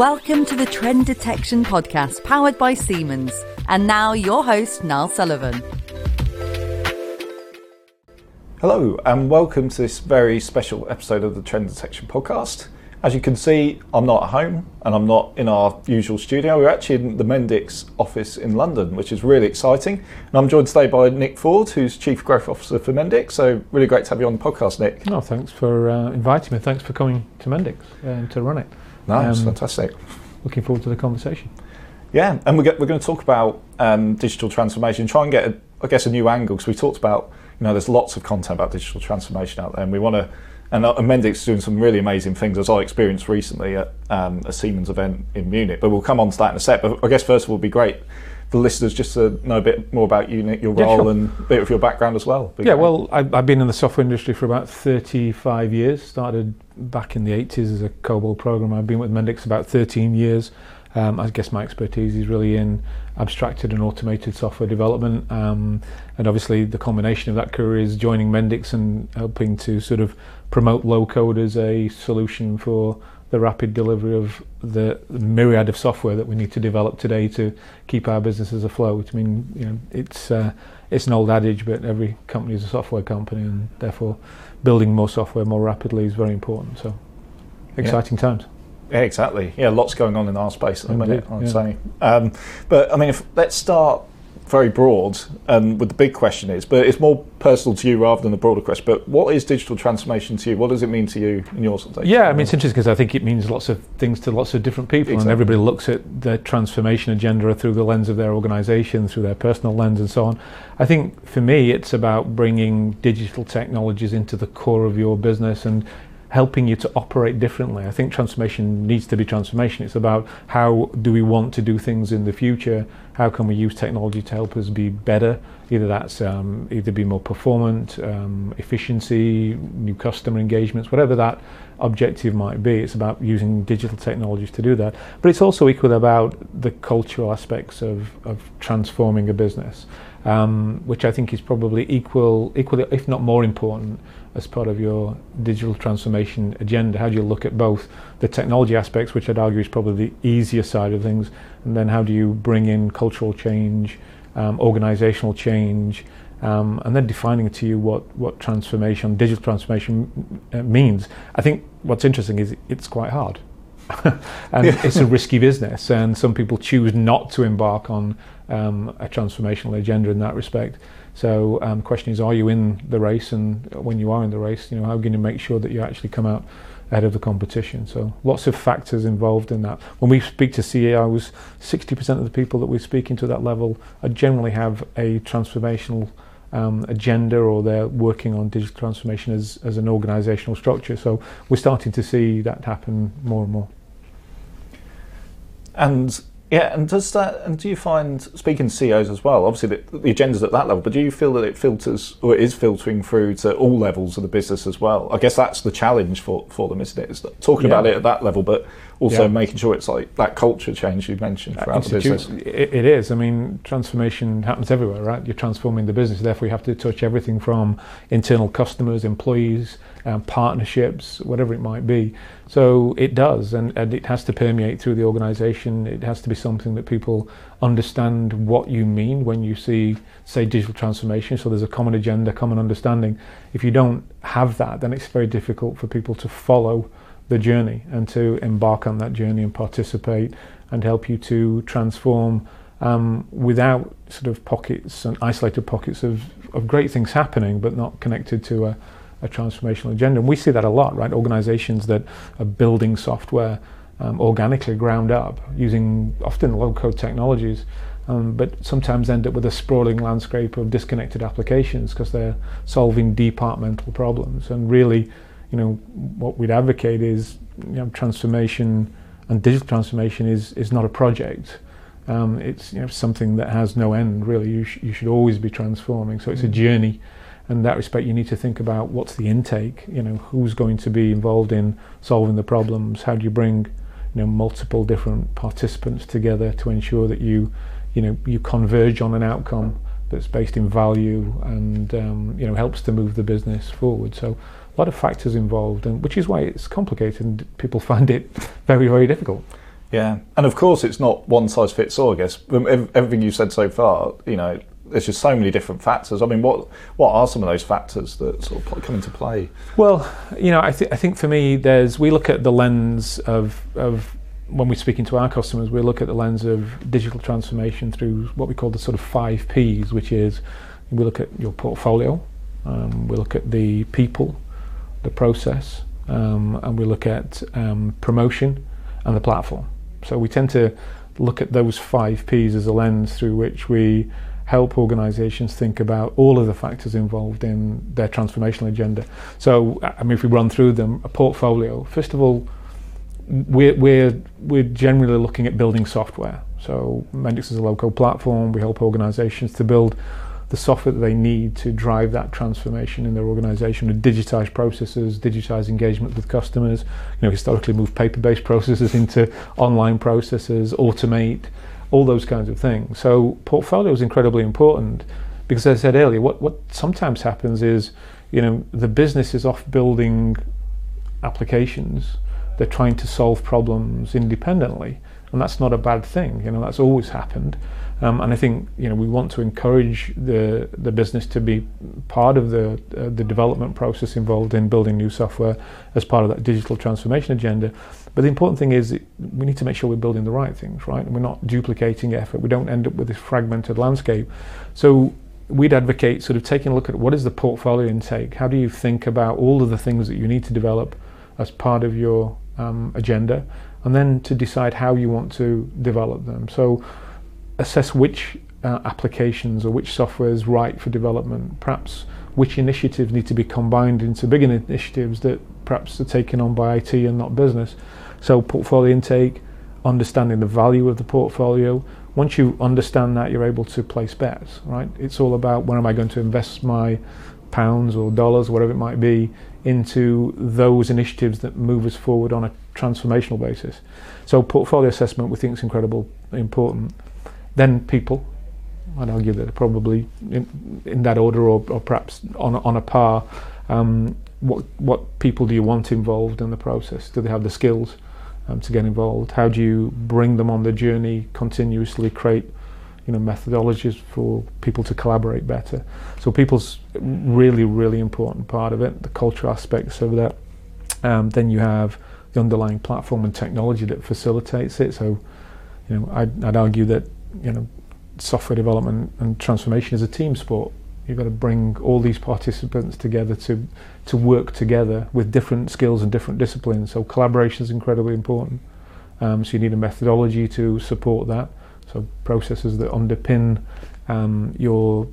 Welcome to the Trend Detection Podcast powered by Siemens. And now, your host, Niall Sullivan. Hello, and welcome to this very special episode of the Trend Detection Podcast. As you can see, I'm not at home and I'm not in our usual studio. We're actually in the Mendix office in London, which is really exciting. And I'm joined today by Nick Ford, who's Chief Growth Officer for Mendix. So, really great to have you on the podcast, Nick. No, thanks for uh, inviting me. Thanks for coming to Mendix uh, to run it. No, it's um, fantastic. Looking forward to the conversation. Yeah, and we're, we're going to talk about um, digital transformation, try and get, a, I guess, a new angle because we talked about you know, there's lots of content about digital transformation out there, and we want to. And uh, Mendix is doing some really amazing things, as I experienced recently at um, a Siemens event in Munich. But we'll come on to that in a sec. But I guess first of all, it'd be great for listeners just to know a bit more about you, Nick, your yeah, role, sure. and a bit of your background as well. yeah, well, I've, I've been in the software industry for about 35 years. Started back in the 80s as a COBOL programmer. I've been with Mendix about 13 years. Um, I guess my expertise is really in abstracted and automated software development, um, and obviously the combination of that career is joining Mendix and helping to sort of promote low code as a solution for the rapid delivery of the myriad of software that we need to develop today to keep our businesses afloat. I mean, you know, it's uh, it's an old adage, but every company is a software company, and therefore building more software more rapidly is very important. So, exciting yeah. times. Yeah, exactly. Yeah, lots going on in our space at the minute, I'd yeah. say. Um, but I mean, if, let's start very broad, um, and with the big question is, but it's more personal to you rather than the broader question. But what is digital transformation to you? What does it mean to you in your sort of Yeah, I mean, it's interesting because I think it means lots of things to lots of different people, exactly. and everybody looks at their transformation agenda through the lens of their organisation, through their personal lens, and so on. I think for me, it's about bringing digital technologies into the core of your business and helping you to operate differently. I think transformation needs to be transformation. It's about how do we want to do things in the future? How can we use technology to help us be better? Either that's um, either be more performant, um, efficiency, new customer engagements, whatever that objective might be. It's about using digital technologies to do that. But it's also equally about the cultural aspects of, of transforming a business, um, which I think is probably equal, equally, if not more important as part of your digital transformation agenda? How do you look at both the technology aspects, which I'd argue is probably the easier side of things, and then how do you bring in cultural change, um, organizational change, um, and then defining to you what, what transformation, digital transformation uh, means? I think what's interesting is it's quite hard. and it's a risky business, and some people choose not to embark on um, a transformational agenda in that respect. So um, the question is, are you in the race? And when you are in the race, you know, how can you make sure that you actually come out ahead of the competition? So lots of factors involved in that. When we speak to CEOs, 60% of the people that we're speaking to that level generally have a transformational um, agenda or they're working on digital transformation as, as an organizational structure. So we're starting to see that happen more and more. And yeah, and does that? And do you find speaking to CEOs as well? Obviously, the, the agenda's at that level, but do you feel that it filters or it is filtering through to all levels of the business as well? I guess that's the challenge for for them, isn't it? Is talking yeah. about it at that level, but also yeah. making sure it's like that culture change you mentioned throughout the business. It, it is. I mean, transformation happens everywhere, right? You're transforming the business, therefore you have to touch everything from internal customers, employees, um, partnerships, whatever it might be. So it does, and, and it has to permeate through the organisation. It has to be something that people understand what you mean when you see, say, digital transformation. So there's a common agenda, common understanding. If you don't have that, then it's very difficult for people to follow the journey and to embark on that journey and participate and help you to transform um, without sort of pockets and isolated pockets of, of great things happening but not connected to a, a transformational agenda. And we see that a lot, right? Organizations that are building software um, organically ground up using often low code technologies. Um, but sometimes end up with a sprawling landscape of disconnected applications because they're solving departmental problems. And really, you know, what we'd advocate is, you know, transformation and digital transformation is is not a project. Um, it's you know something that has no end. Really, you sh- you should always be transforming. So it's a mm. journey. And in that respect, you need to think about what's the intake. You know, who's going to be involved in solving the problems? How do you bring, you know, multiple different participants together to ensure that you, you know, you converge on an outcome that's based in value and um, you know helps to move the business forward. So a lot of factors involved, and which is why it's complicated and people find it very, very difficult. Yeah, and of course it's not one size fits all. I guess everything you've said so far, you know, there's just so many different factors. I mean, what what are some of those factors that sort of come into play? Well, you know, I think I think for me, there's we look at the lens of of when we're speaking to our customers, we look at the lens of digital transformation through what we call the sort of five P's, which is we look at your portfolio, um, we look at the people, the process, um, and we look at um, promotion and the platform. So we tend to look at those five P's as a lens through which we help organizations think about all of the factors involved in their transformational agenda. So, I mean, if we run through them, a portfolio, first of all, we're, we're, we're generally looking at building software. So, Mendix is a low-code platform. We help organizations to build the software that they need to drive that transformation in their organization to digitize processes, digitize engagement with customers, you know, historically move paper-based processes into online processes, automate, all those kinds of things. So portfolio is incredibly important because as I said earlier, what, what sometimes happens is, you know, the business is off building applications, they're trying to solve problems independently, and that's not a bad thing, you know, that's always happened. Um, and I think you know we want to encourage the the business to be part of the uh, the development process involved in building new software as part of that digital transformation agenda. But the important thing is we need to make sure we're building the right things, right? And we're not duplicating effort. We don't end up with this fragmented landscape. So we'd advocate sort of taking a look at what is the portfolio intake. How do you think about all of the things that you need to develop as part of your um, agenda, and then to decide how you want to develop them. So assess which uh, applications or which software is right for development, perhaps which initiatives need to be combined into bigger initiatives that perhaps are taken on by IT and not business. So portfolio intake, understanding the value of the portfolio. Once you understand that, you're able to place bets, right? It's all about when am I going to invest my pounds or dollars, whatever it might be, into those initiatives that move us forward on a transformational basis. So portfolio assessment we think is incredibly important. Then people, I'd argue that are probably in, in that order or, or, perhaps on, on a par. Um, what, what people do you want involved in the process? Do they have the skills um, to get involved? How do you bring them on the journey continuously, create you know, methodologies for people to collaborate better? So people's really, really important part of it, the culture aspects of that. Um, then you have the underlying platform and technology that facilitates it. So, you know, I'd, I'd argue that you know, software development and transformation is a team sport. You've got to bring all these participants together to to work together with different skills and different disciplines. So collaboration is incredibly important. Um, so you need a methodology to support that. So processes that underpin um, your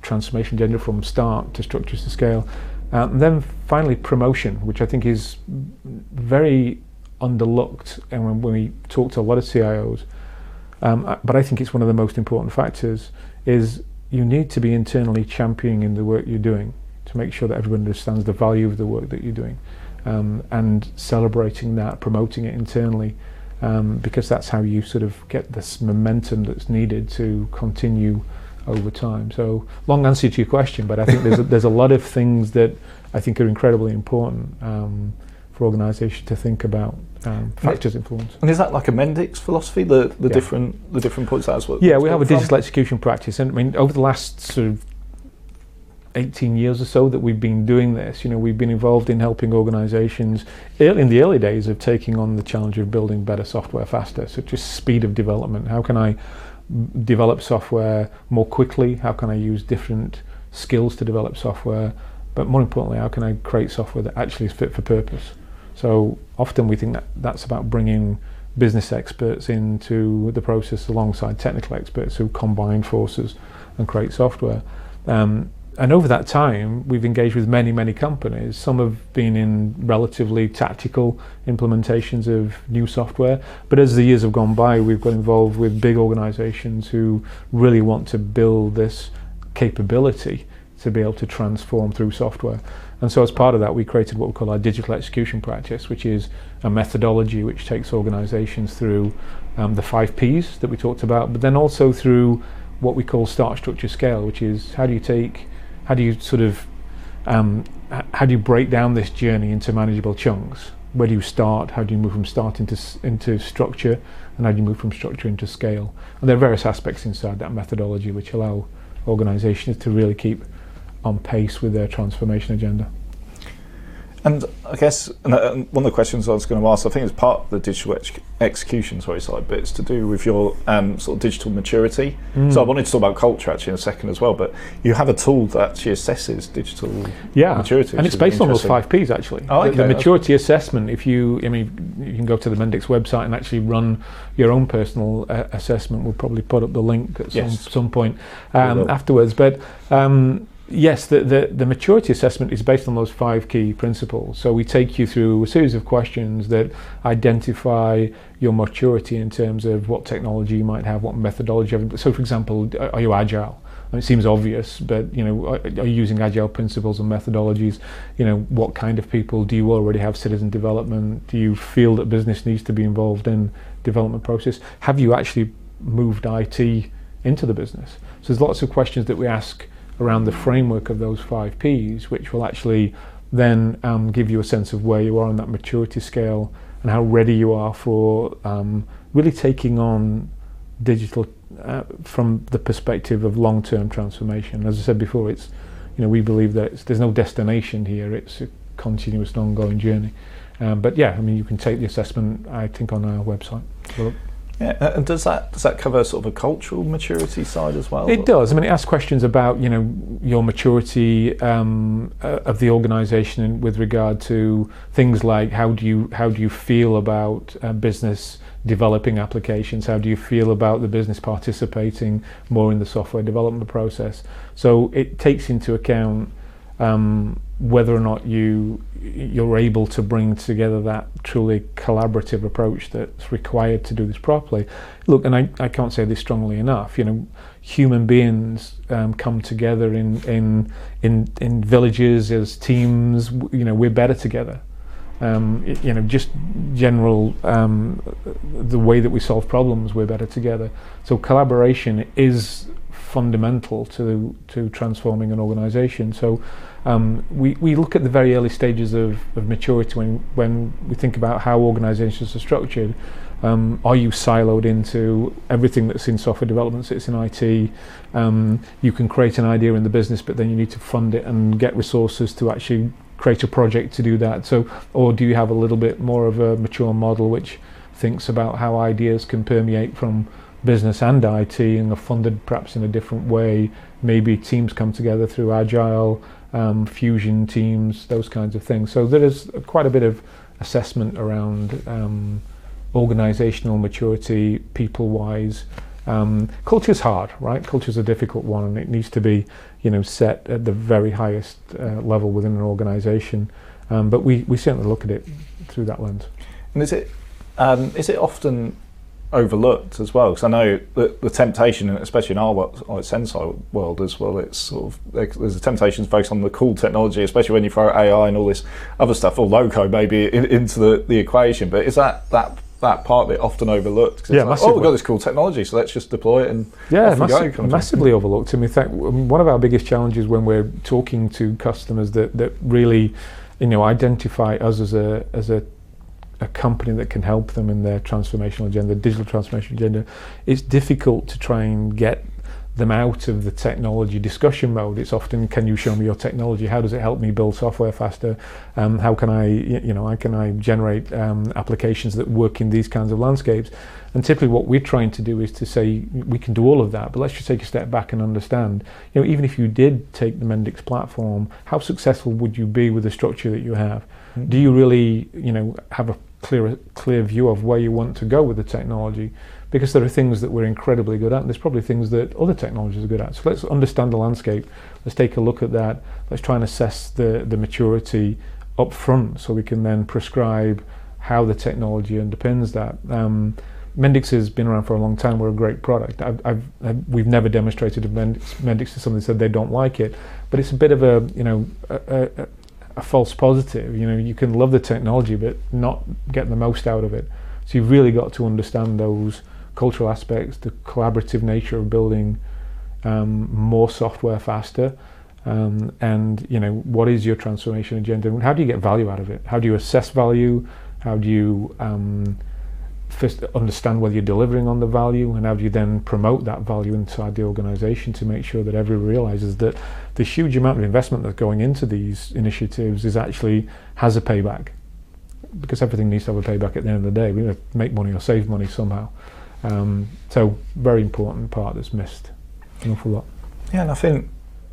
transformation agenda from start to structures to scale. Um, and then finally promotion, which I think is very underlooked. And when, when we talk to a lot of CIOs, um, but I think it's one of the most important factors is you need to be internally championing in the work you're doing to make sure that everyone understands the value of the work that you're doing um, and celebrating that, promoting it internally um, because that's how you sort of get this momentum that's needed to continue over time. So long answer to your question, but I think there's a, there's a lot of things that I think are incredibly important um, for organisations to think about um, factors influence. And is that like a Mendix philosophy? The the yeah. different the different points that's what. Yeah, we have a from? digital execution practice, and I mean over the last sort of 18 years or so that we've been doing this. You know, we've been involved in helping organizations in the early days of taking on the challenge of building better software faster. So just speed of development. How can I develop software more quickly? How can I use different skills to develop software? But more importantly, how can I create software that actually is fit for purpose? So often we think that that's about bringing business experts into the process alongside technical experts who combine forces and create software. Um, and over that time, we've engaged with many, many companies. Some have been in relatively tactical implementations of new software, but as the years have gone by, we've got involved with big organizations who really want to build this capability to be able to transform through software. And so, as part of that, we created what we call our digital execution practice, which is a methodology which takes organizations through um, the five P's that we talked about, but then also through what we call start, structure, scale, which is how do you take, how do you sort of, um, how do you break down this journey into manageable chunks? where do you start? How do you move from start into into structure, and how do you move from structure into scale? And there are various aspects inside that methodology which allow organisations to really keep on pace with their transformation agenda. And I guess and uh, one of the questions I was going to ask, I think it's part of the digital ex- execution sorry side, but it's to do with your um, sort of digital maturity. Mm. So I wanted to talk about culture actually in a second as well. But you have a tool that actually assesses digital yeah. maturity, and it's based on those five Ps actually. Oh, okay. the, the maturity assessment. If you, I mean, you can go to the Mendix website and actually run your own personal uh, assessment. We'll probably put up the link at yes. some some point um, afterwards, but. Um, yes, the, the, the, maturity assessment is based on those five key principles. So we take you through a series of questions that identify your maturity in terms of what technology you might have, what methodology. You have. So, for example, are you agile? It seems obvious, but you know, are, are you using agile principles and methodologies? You know, what kind of people do you already have citizen development? Do you feel that business needs to be involved in development process? Have you actually moved IT into the business? So there's lots of questions that we ask around the framework of those five Ps, which will actually then um, give you a sense of where you are on that maturity scale and how ready you are for um, really taking on digital uh, from the perspective of long-term transformation. As I said before, it's you know we believe that there's no destination here; it's a continuous ongoing journey. Um, but yeah, I mean, you can take the assessment I think on our website. Yeah, and does that does that cover sort of a cultural maturity side as well? It does. I mean, it asks questions about you know your maturity um, uh, of the organisation with regard to things like how do you how do you feel about uh, business developing applications? How do you feel about the business participating more in the software development process? So it takes into account um, whether or not you you're able to bring together that truly collaborative approach that's required to do this properly. Look, and I, I can't say this strongly enough. You know, human beings um, come together in in in in villages as teams. You know, we're better together. Um, you know, just general um, the way that we solve problems, we're better together. So collaboration is fundamental to to transforming an organisation. So um, we, we look at the very early stages of, of maturity when, when we think about how organizations are structured. Um, are you siloed into everything that's in software development sits in IT? Um, you can create an idea in the business, but then you need to fund it and get resources to actually create a project to do that. So, or do you have a little bit more of a mature model which thinks about how ideas can permeate from business and IT and are funded perhaps in a different way? Maybe teams come together through agile um, fusion teams, those kinds of things. So there is quite a bit of assessment around um, organizational maturity, people wise. Um, culture's hard, right? Culture's a difficult one, and it needs to be, you know, set at the very highest uh, level within an organization. Um, but we, we certainly look at it through that lens. And is it um, is it often overlooked as well because I know the, the temptation, especially in our world, like Senseye world as well, it's sort of there's a temptation to focus on the cool technology, especially when you throw AI and all this other stuff or low-code maybe in, into the, the equation. But is that that that part that often overlooked? Yeah, like, oh, we've got this cool technology, so let's just deploy it and yeah, massi- go, massively overlooked. I mean, fact, one of our biggest challenges when we're talking to customers that that really, you know, identify us as a as a a company that can help them in their transformational agenda, digital transformation agenda, it's difficult to try and get them out of the technology discussion mode. It's often, can you show me your technology? How does it help me build software faster? Um, how can I, you know, how can I generate um, applications that work in these kinds of landscapes? And typically, what we're trying to do is to say we can do all of that, but let's just take a step back and understand. You know, even if you did take the Mendix platform, how successful would you be with the structure that you have? Mm-hmm. Do you really, you know, have a clear clear view of where you want to go with the technology because there are things that we're incredibly good at and there's probably things that other technologies are good at so let's understand the landscape let's take a look at that let's try and assess the the maturity up front so we can then prescribe how the technology underpins that um, Mendix has been around for a long time. We're a great product. I've, I've, I've, we've never demonstrated Mendix, Mendix to somebody said they don't like it, but it's a bit of a you know a, a, a false positive. You know, you can love the technology but not get the most out of it. So you've really got to understand those cultural aspects, the collaborative nature of building um, more software faster, Um, and you know, what is your transformation agenda? And how do you get value out of it? How do you assess value? How do you um, first understand whether you're delivering on the value, and how do you then promote that value inside the organisation to make sure that everyone realises that the huge amount of investment that's going into these initiatives is actually has a payback, because everything needs to have a payback at the end of the day. We need to make money or save money somehow. Um, so, very important part that's missed an awful lot. Yeah, and I think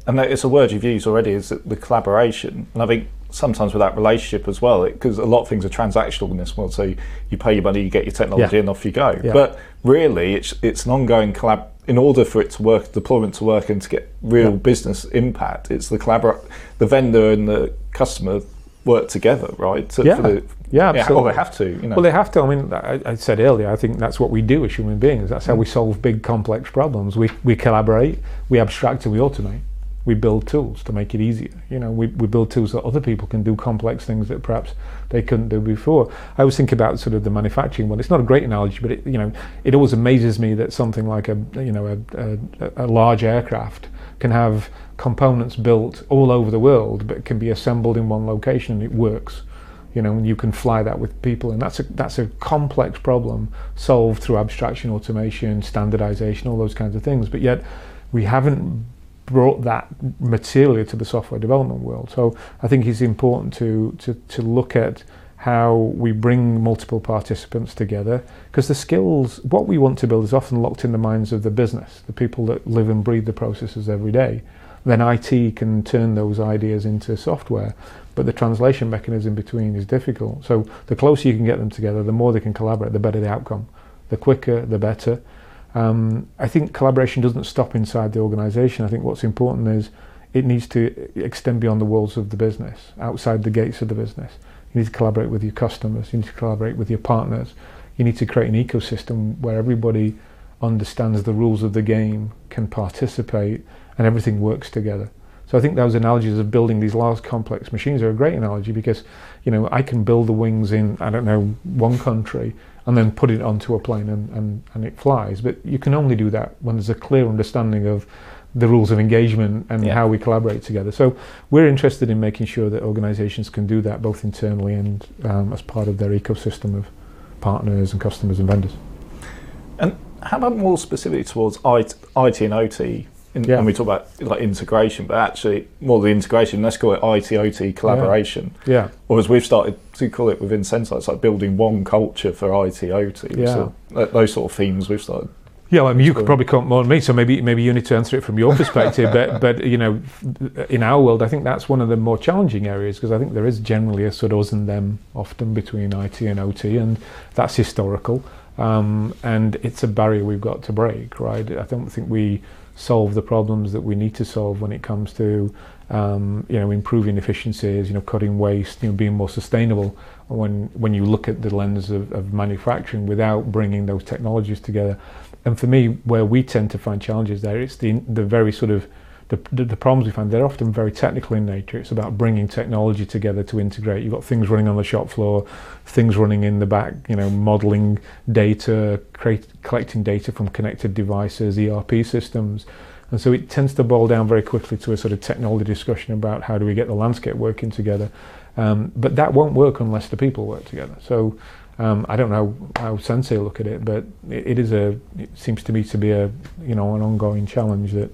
and it's a word you've used already is the collaboration and i think sometimes with that relationship as well because a lot of things are transactional in this world so you pay your money you get your technology yeah. and off you go yeah. but really it's it's an ongoing collab in order for it to work deployment to work and to get real yeah. business impact it's the collabor the vendor and the customer work together right to, yeah. The, yeah, absolutely. well, they have to. You know. Well, they have to. I mean, I, I, said earlier, I think that's what we do as human beings. That's how we solve big, complex problems. We, we collaborate, we abstract, and we automate we build tools to make it easier. You know, we, we build tools that other people can do complex things that perhaps they couldn't do before. I always think about sort of the manufacturing one. It's not a great analogy, but it, you know, it always amazes me that something like a you know a, a, a large aircraft can have components built all over the world, but can be assembled in one location and it works. You know, and you can fly that with people, and that's a that's a complex problem solved through abstraction, automation, standardization, all those kinds of things. But yet, we haven't brought that materially to the software development world. So I think it's important to, to, to look at how we bring multiple participants together because the skills, what we want to build is often locked in the minds of the business, the people that live and breathe the processes every day. Then IT can turn those ideas into software, but the translation mechanism between is difficult. So the closer you can get them together, the more they can collaborate, the better the outcome. The quicker, the better. Um, I think collaboration doesn't stop inside the organisation. I think what's important is it needs to extend beyond the walls of the business, outside the gates of the business. You need to collaborate with your customers. You need to collaborate with your partners. You need to create an ecosystem where everybody understands the rules of the game, can participate, and everything works together. So I think those analogies of building these large complex machines are a great analogy because, you know, I can build the wings in, I don't know, one country and then put it onto a plane and, and, and it flies. But you can only do that when there's a clear understanding of the rules of engagement and yeah. how we collaborate together. So we're interested in making sure that organizations can do that both internally and um, as part of their ecosystem of partners and customers and vendors. And how about more specifically towards IT, IT and OT? In, yeah. And we talk about like integration, but actually more the integration. Let's call it IT OT collaboration. Yeah. yeah. Or as we've started to call it within Senseye, it's like building one culture for IT OT. Yeah. So those sort of themes we've started. Yeah, well, I mean, you could probably comment more than me, so maybe maybe you need to answer it from your perspective. but but you know, in our world, I think that's one of the more challenging areas because I think there is generally a sort of us and them often between IT and OT, and that's historical, um, and it's a barrier we've got to break. Right? I don't think we solve the problems that we need to solve when it comes to um, you know improving efficiencies, you know cutting waste, you know being more sustainable. When when you look at the lens of, of manufacturing without bringing those technologies together, and for me, where we tend to find challenges there, it's the the very sort of the, the, problems we find, they're often very technical in nature. It's about bringing technology together to integrate. You've got things running on the shop floor, things running in the back, you know, modeling data, create, collecting data from connected devices, ERP systems. And so it tends to boil down very quickly to a sort of technology discussion about how do we get the landscape working together. Um, but that won't work unless the people work together. So um, I don't know how Senseye look at it, but it, it is a, it seems to me to be a, you know, an ongoing challenge that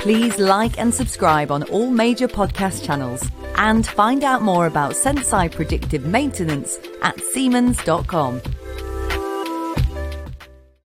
Please like and subscribe on all major podcast channels and find out more about Senseye predictive maintenance at Siemens.com.